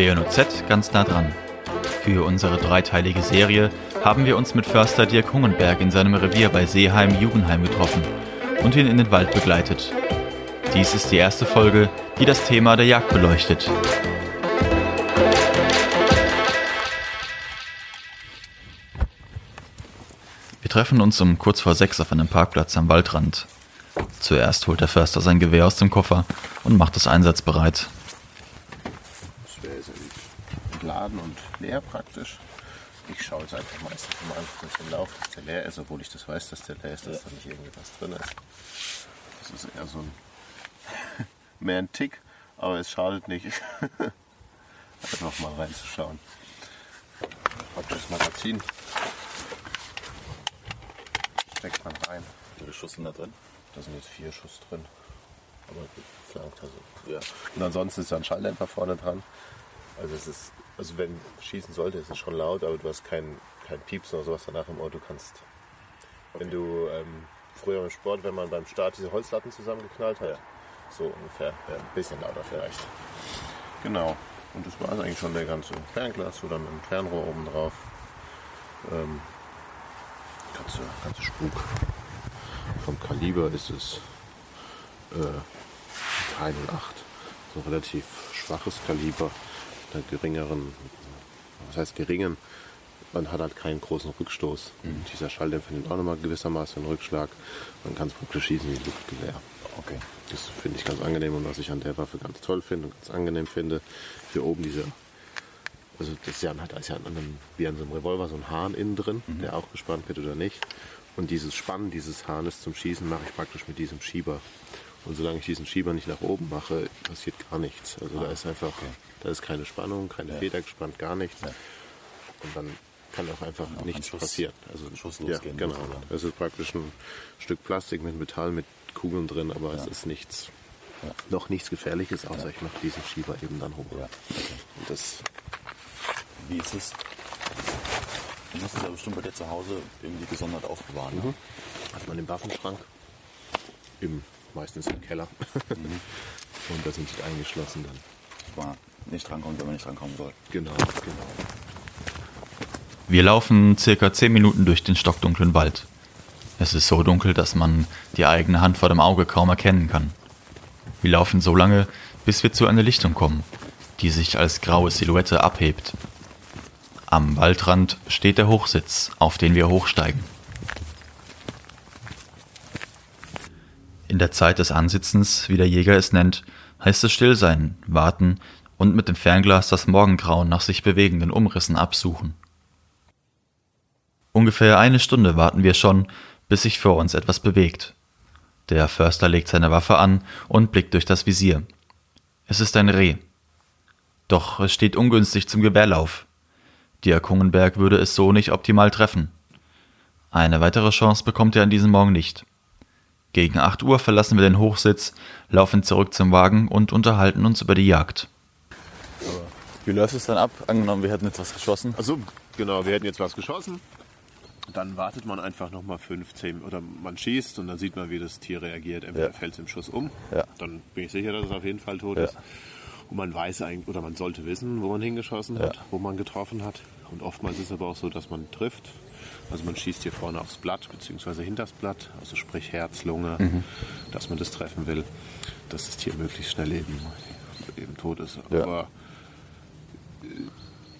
WNOZ ganz nah dran. Für unsere dreiteilige Serie haben wir uns mit Förster Dirk Hungenberg in seinem Revier bei Seeheim-Jugendheim getroffen und ihn in den Wald begleitet. Dies ist die erste Folge, die das Thema der Jagd beleuchtet. Wir treffen uns um kurz vor sechs auf einem Parkplatz am Waldrand. Zuerst holt der Förster sein Gewehr aus dem Koffer und macht es einsatzbereit. Das Gewehr ist entladen und leer praktisch. Ich schaue jetzt einfach meistens mal durch den Lauf, dass der leer ist, obwohl ich das weiß, dass der leer ist, dass da nicht irgendwas drin ist. Das ist eher so ein mehr ein Tick, aber es schadet nicht, einfach mal reinzuschauen. Praktisch das Magazin steckt man rein. Wie viele Schuss sind da drin? Da sind jetzt vier Schuss drin. Aber geflankt also. Ja. Und ansonsten ist da ein Schalldämpfer vorne dran. Also es ist, also wenn schießen sollte, ist es schon laut, aber du hast kein, kein Piepsen oder sowas danach im Auto kannst. Wenn du ähm, früher im Sport, wenn man beim Start diese Holzlatten zusammengeknallt hat, Ja. so ungefähr, ja, ein bisschen lauter vielleicht. Genau. Und das war es eigentlich schon der ganze Fernglas, so dann ein Fernrohr oben drauf. Ähm, ganze, ganze Spuk. Vom Kaliber ist es äh, 308. So ein relativ schwaches Kaliber. Einer geringeren, was heißt geringen? Man hat halt keinen großen Rückstoß. Und dieser Schalldämpfer nimmt auch nochmal gewissermaßen einen Rückschlag. Man kann es praktisch schießen wie ein Luftgewehr. Okay. Das finde ich ganz angenehm und was ich an der Waffe ganz toll finde und ganz angenehm finde, hier oben diese, also das ist ja, da ist ja an einem, wie an so einem Revolver so ein Hahn innen drin, der auch gespannt wird oder nicht. Und dieses Spannen dieses Hahnes zum Schießen mache ich praktisch mit diesem Schieber. Und solange ich diesen Schieber nicht nach oben mache, passiert gar nichts. Also da ist einfach, da ist keine Spannung, keine Feder gespannt, gar nichts. Und dann kann auch einfach auch nichts Schuss- passieren. Also Schuss ja, losgehen, genau. sozusagen. Es ist praktisch ein Stück Plastik mit Metall, mit Kugeln drin, aber es ist nichts, Ja. noch nichts Gefährliches, außer ich mache diesen Schieber eben dann hoch. Ja. Und das, Wie ist es? Du musst es ja bestimmt bei dir zu Hause irgendwie gesondert aufbewahren. Ne? hat man im Waffenschrank, im, meistens im Keller. Und da sind sie eingeschlossen dann. Dass man nicht drankommt, wenn man nicht drankommen soll. Genau, genau. Wir laufen circa 10 Minuten durch den stockdunklen Wald. Es ist so dunkel, dass man die eigene Hand vor dem Auge kaum erkennen kann. Wir laufen so lange, bis wir zu einer Lichtung kommen, die sich als graue Silhouette abhebt. Am Waldrand steht der Hochsitz, auf den wir hochsteigen. In der Zeit des Ansitzens, wie der Jäger es nennt, heißt es still sein, warten und mit dem Fernglas das Morgengrauen nach sich bewegenden Umrissen absuchen. Ungefähr eine Stunde warten wir schon, bis sich vor uns etwas bewegt. Der Förster legt seine Waffe an und blickt durch das Visier. Es ist ein Reh. Doch es steht ungünstig zum Gewehrlauf. Dirk Hungenberg würde es so nicht optimal treffen. Eine weitere Chance bekommt er an diesem Morgen nicht. Gegen 8 Uhr verlassen wir den Hochsitz, laufen zurück zum Wagen und unterhalten uns über die Jagd. Wie läuft es dann ab? Angenommen, wir hätten jetzt was geschossen. Also genau, wir hätten jetzt was geschossen. Dann wartet man einfach nochmal 15 oder man schießt und dann sieht man, wie das Tier reagiert. Entweder Ja. fällt es im Schuss um, Ja. dann bin ich sicher, dass es auf jeden Fall tot Ja. ist. Und man weiß eigentlich, oder man sollte wissen, wo man hingeschossen hat, Ja. wo man getroffen hat. Und oftmals ist es aber auch so, dass man trifft. Also man schießt hier vorne aufs Blatt, beziehungsweise hinters Blatt, also sprich Herz, Lunge, Mhm. dass man das treffen will, dass das Tier möglichst schnell eben, eben tot ist. Ja. Aber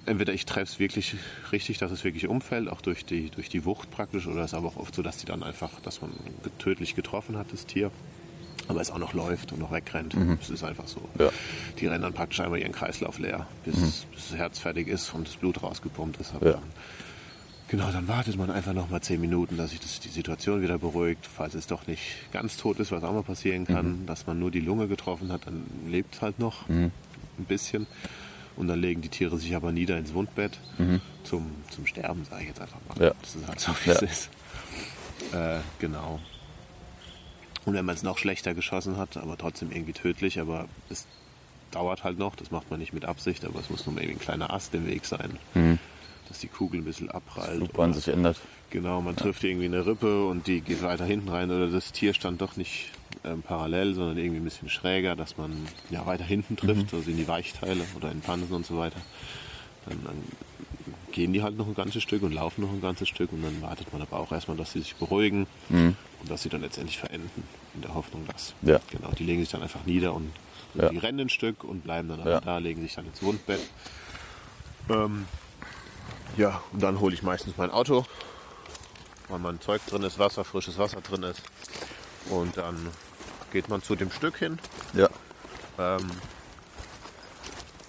entweder ich treffe es wirklich richtig, dass es wirklich umfällt, auch durch die, durch die Wucht praktisch, oder es ist aber auch oft so, dass die dann einfach, dass man tödlich getroffen hat, das Tier, aber es auch noch läuft und noch wegrennt. Es ist einfach so. Ja. Die rennen dann praktisch einmal ihren Kreislauf leer, bis, bis das Herz fertig ist und das Blut rausgepumpt ist. Ja. dann, genau, dann wartet man einfach noch mal zehn Minuten, dass sich das, die Situation wieder beruhigt, falls es doch nicht ganz tot ist, was auch mal passieren kann, dass man nur die Lunge getroffen hat, dann lebt es halt noch ein bisschen. Und dann legen die Tiere sich aber nieder ins Wundbett zum, zum Sterben, sage ich jetzt einfach mal. Ja. Das ist halt so, wie es ist. Äh, genau. Und wenn man es noch schlechter geschossen hat, aber trotzdem irgendwie tödlich, aber es dauert halt noch, das macht man nicht mit Absicht, aber es muss nur irgendwie ein kleiner Ast im Weg sein. dass die Kugel ein bisschen abprallt. Flugbahn sich ändert. Genau, man trifft irgendwie eine Rippe und die geht weiter hinten rein oder das Tier stand doch nicht ähm, parallel, sondern irgendwie ein bisschen schräger, dass man ja weiter hinten trifft, also in die Weichteile oder in Pansen und so weiter. Dann, dann gehen die halt noch ein ganzes Stück und laufen noch ein ganzes Stück und dann wartet man aber auch erstmal, dass sie sich beruhigen und dass sie dann letztendlich verenden, in der Hoffnung, dass. Ja. Genau, die legen sich dann einfach nieder und Ja. die rennen ein Stück und bleiben dann Ja. da, legen sich dann ins Wundbett. Ähm, ja, und dann hole ich meistens mein Auto, weil mein Zeug drin ist, Wasser, frisches Wasser drin ist. Und dann geht man zu dem Stück hin, Ja. ähm,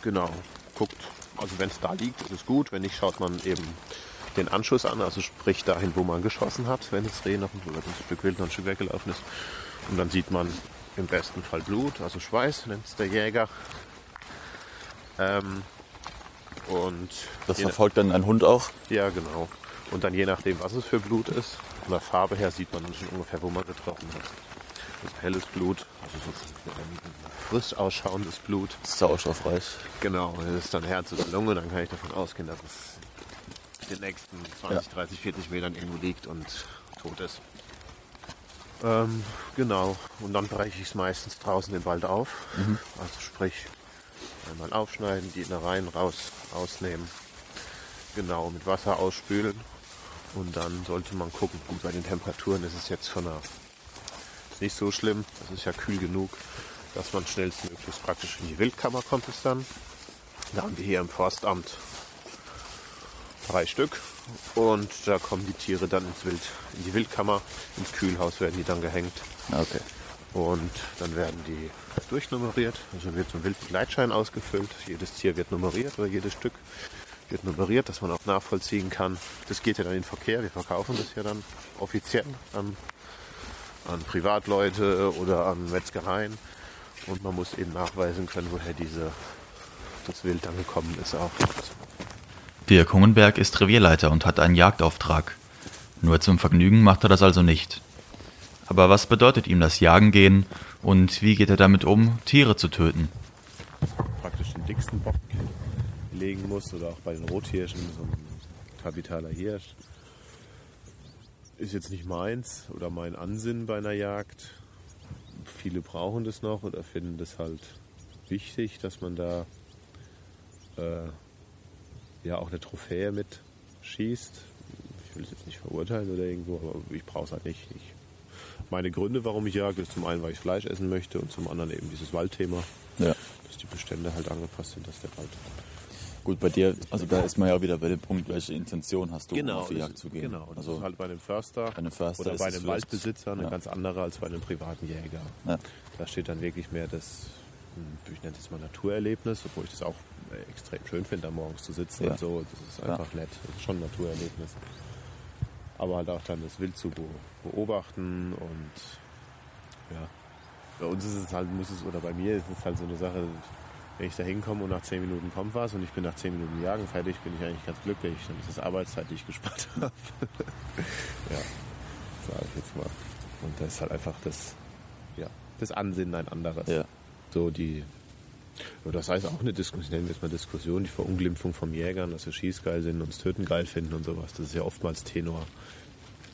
genau, guckt, also wenn es da liegt, ist es gut. Wenn nicht, schaut man eben den Anschuss an, also sprich dahin, wo man geschossen hat, wenn das Reh noch das Stück Wild noch ein Stück weggelaufen ist. Und dann sieht man im besten Fall Blut, also Schweiß, nennt es der Jäger. Ähm, und Das verfolgt dann ein Hund auch. ja, genau. Und dann je nachdem, was es für Blut ist, von der Farbe her sieht man dann schon ungefähr, wo man getroffen hat. Das ist helles Blut, also so ein frisch ausschauendes Blut. Sauerstoffreich. Genau, das ist dann Herz oder Lunge, dann kann ich davon ausgehen, dass es den nächsten 20, 30, 40 Metern irgendwo liegt und tot ist. Ähm, genau, und dann breche ich es meistens draußen im Wald auf. Also sprich, einmal aufschneiden, die Innereien raus, ausnehmen. Genau, mit Wasser ausspülen. Und dann sollte man gucken, gut, bei den Temperaturen ist es jetzt von der ist nicht so schlimm, das ist ja kühl genug, dass man schnellstmöglichst praktisch in die Wildkammer kommt es dann. Da haben wir hier im Forstamt drei Stück und da kommen die Tiere dann ins Wild, in die Wildkammer, ins Kühlhaus werden die dann gehängt Okay. und dann werden die durchnummeriert. Also wird so ein Wildbegleitschein ausgefüllt. Jedes Tier wird nummeriert oder jedes Stück wird nummeriert, dass man auch nachvollziehen kann. Das geht ja dann in den Verkehr. Wir verkaufen das ja dann offiziell an, an Privatleute oder an Metzgereien. Und man muss eben nachweisen können, woher diese, das Wild dann gekommen ist auch. Dirk Hungenberg ist Revierleiter und hat einen Jagdauftrag. Nur zum Vergnügen macht er das also nicht. Aber was bedeutet ihm das Jagen gehen und wie geht er damit um, Tiere zu töten? praktisch den dicksten Bock legen muss oder auch bei den Rothirschen, so ein kapitaler Hirsch. Ist jetzt nicht meins oder mein Ansinnen bei einer Jagd. Viele brauchen das noch oder finden das halt wichtig, dass man da äh, ja auch eine Trophäe mit schießt. Ich will es jetzt nicht verurteilen oder irgendwo, aber ich brauche es halt nicht. Ich, meine Gründe, warum ich jage, ist zum einen, weil ich Fleisch essen möchte und zum anderen eben dieses Waldthema Ja. dass die Bestände halt angepasst sind, dass der Wald. Gut, bei dir, also da ist man ja wieder bei dem Punkt, welche Intention hast du, um auf die das Jagd zu gehen. Genau, das also, ist halt bei einem Förster, bei einem Förster oder bei einem Waldbesitzer eine ja. ganz andere als bei einem privaten Jäger. Ja. Da steht dann wirklich mehr das, ich nenne es mal Naturerlebnis, obwohl ich das auch äh, extrem schön finde, da morgens zu sitzen Ja. und so. Das ist Ja. einfach nett. Das ist schon ein Naturerlebnis. Aber halt auch dann das Wild zu be- beobachten und ja. Bei uns ist es halt, muss es, oder bei mir ist es halt so eine Sache, wenn ich da hinkomme und nach 10 Minuten kommt was und ich bin nach 10 Minuten Jagen fertig, bin ich eigentlich ganz glücklich. Dann ist das Arbeitszeit, die ich gespart habe. ja, sage ich jetzt mal. Und das ist halt einfach das, ja, das Ansinnen ein anderes. ja. So die, ja, das heißt auch eine Diskussion, nennen wir es mal Diskussion, die Verunglimpfung vom Jägern, dass wir Schieß geil sind und das Töten geil finden und sowas. Das ist ja oftmals Tenor.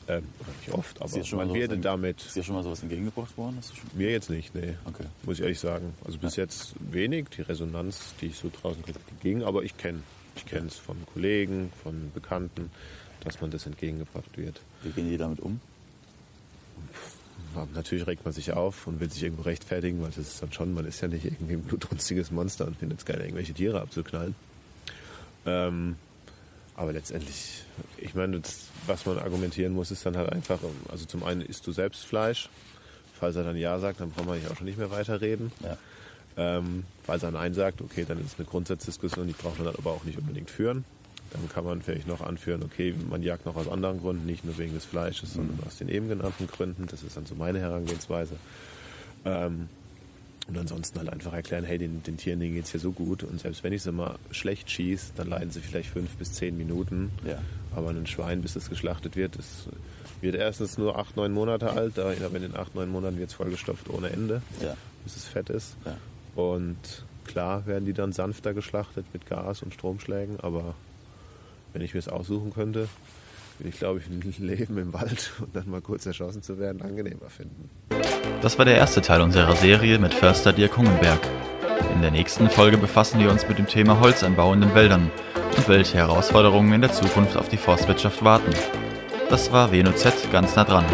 Ähm, nicht oft, aber man wird damit Ist dir schon mal sowas entgegengebracht worden? Mir jetzt nicht, nee. Okay. Muss ich ehrlich sagen. Also bis jetzt wenig. Die Resonanz, die ich so draußen kriege, ging. Aber ich kenne ich kenne es von Kollegen, von Bekannten, dass man das entgegengebracht wird. Wie gehen die damit um? Natürlich regt man sich auf und will sich irgendwo rechtfertigen, weil das ist dann schon, man ist ja nicht irgendwie ein blutrünstiges Monster und findet es geil, irgendwelche Tiere abzuknallen. Ähm, aber letztendlich, ich meine, das, was man argumentieren muss, ist dann halt einfach, also zum einen isst du selbst Fleisch. Falls er dann Ja sagt, dann braucht man eigentlich auch schon nicht mehr weiterreden. Ja. Ähm, falls er Nein sagt, okay, dann ist es eine Grundsatzdiskussion, die braucht man dann aber auch nicht unbedingt führen. Dann kann man vielleicht noch anführen, okay, man jagt noch aus anderen Gründen, nicht nur wegen des Fleisches, sondern aus den eben genannten Gründen. Das ist dann so meine Herangehensweise. Ähm, und ansonsten halt einfach erklären, hey, den, den Tieren denen geht's hier so gut und selbst wenn ich sie mal schlecht schieße, dann leiden sie vielleicht fünf bis zehn Minuten. Ja. Aber ein Schwein, bis es geschlachtet wird, es wird erstens nur acht, neun Monate alt, aber in den acht, neun Monaten wird es vollgestopft ohne Ende, Ja. bis es fett ist. Ja. Und klar werden die dann sanfter geschlachtet mit Gas und Stromschlägen, aber wenn ich mir es aussuchen könnte, würde ich, glaube ich, ein Leben im Wald und dann mal kurz erschossen zu werden angenehmer finden. Das war der erste Teil unserer Serie mit Förster Dirk Hungenberg. In der nächsten Folge befassen wir uns mit dem Thema Holzanbau in den Wäldern und welche Herausforderungen in der Zukunft auf die Forstwirtschaft warten. Das war WNOZ ganz nah dran.